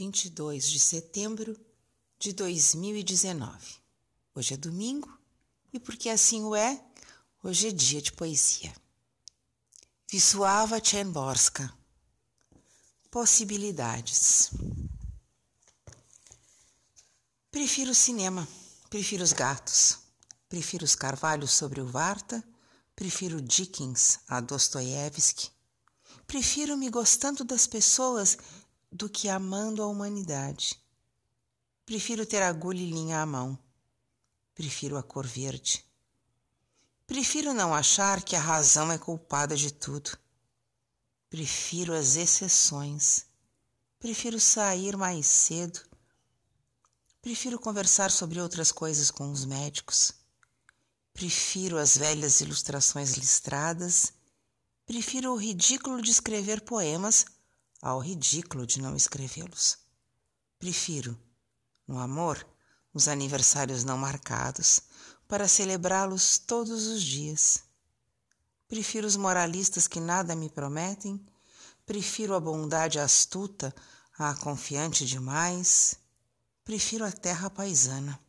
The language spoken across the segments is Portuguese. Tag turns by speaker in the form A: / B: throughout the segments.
A: 22 de setembro de 2019. Hoje é domingo e porque assim o é, hoje é dia de poesia. Wisława Czemborska Possibilidades Prefiro o cinema, prefiro os gatos, prefiro os carvalhos sobre o Varta, prefiro Dickens a Dostoiévski, prefiro me gostando das pessoas do que amando a humanidade. Prefiro ter agulha e linha à mão. Prefiro a cor verde. Prefiro não achar que a razão é culpada de tudo. Prefiro as exceções. Prefiro sair mais cedo. Prefiro conversar sobre outras coisas com os médicos. Prefiro as velhas ilustrações listradas. Prefiro o ridículo de escrever poemas ao ridículo de não escrevê-los. Prefiro, no amor, os aniversários não marcados, para celebrá-los todos os dias. Prefiro os moralistas que nada me prometem, prefiro a bondade astuta à confiante demais, prefiro a terra paisana.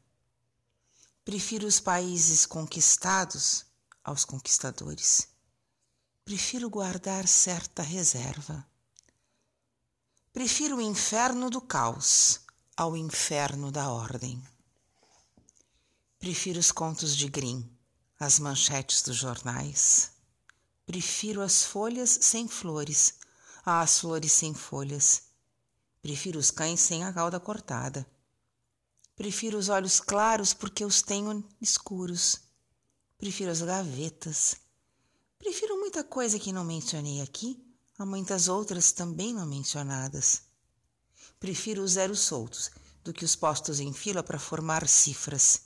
A: Prefiro os países conquistados aos conquistadores. Prefiro guardar certa reserva. Prefiro o inferno do caos ao inferno da ordem. Prefiro os contos de Grimm, as manchetes dos jornais. Prefiro as folhas sem flores às flores sem folhas. Prefiro os cães sem a cauda cortada. Prefiro os olhos claros porque os tenho escuros. Prefiro as gavetas. Prefiro muita coisa que não mencionei aqui Há muitas outras também não mencionadas. Prefiro os zeros soltos do que os postos em fila para formar cifras.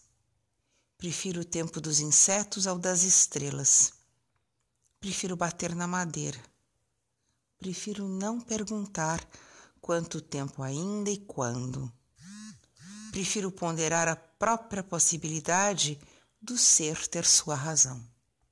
A: Prefiro o tempo dos insetos ao das estrelas. Prefiro bater na madeira. Prefiro não perguntar quanto tempo ainda e quando. Prefiro ponderar a própria possibilidade do ser ter sua razão.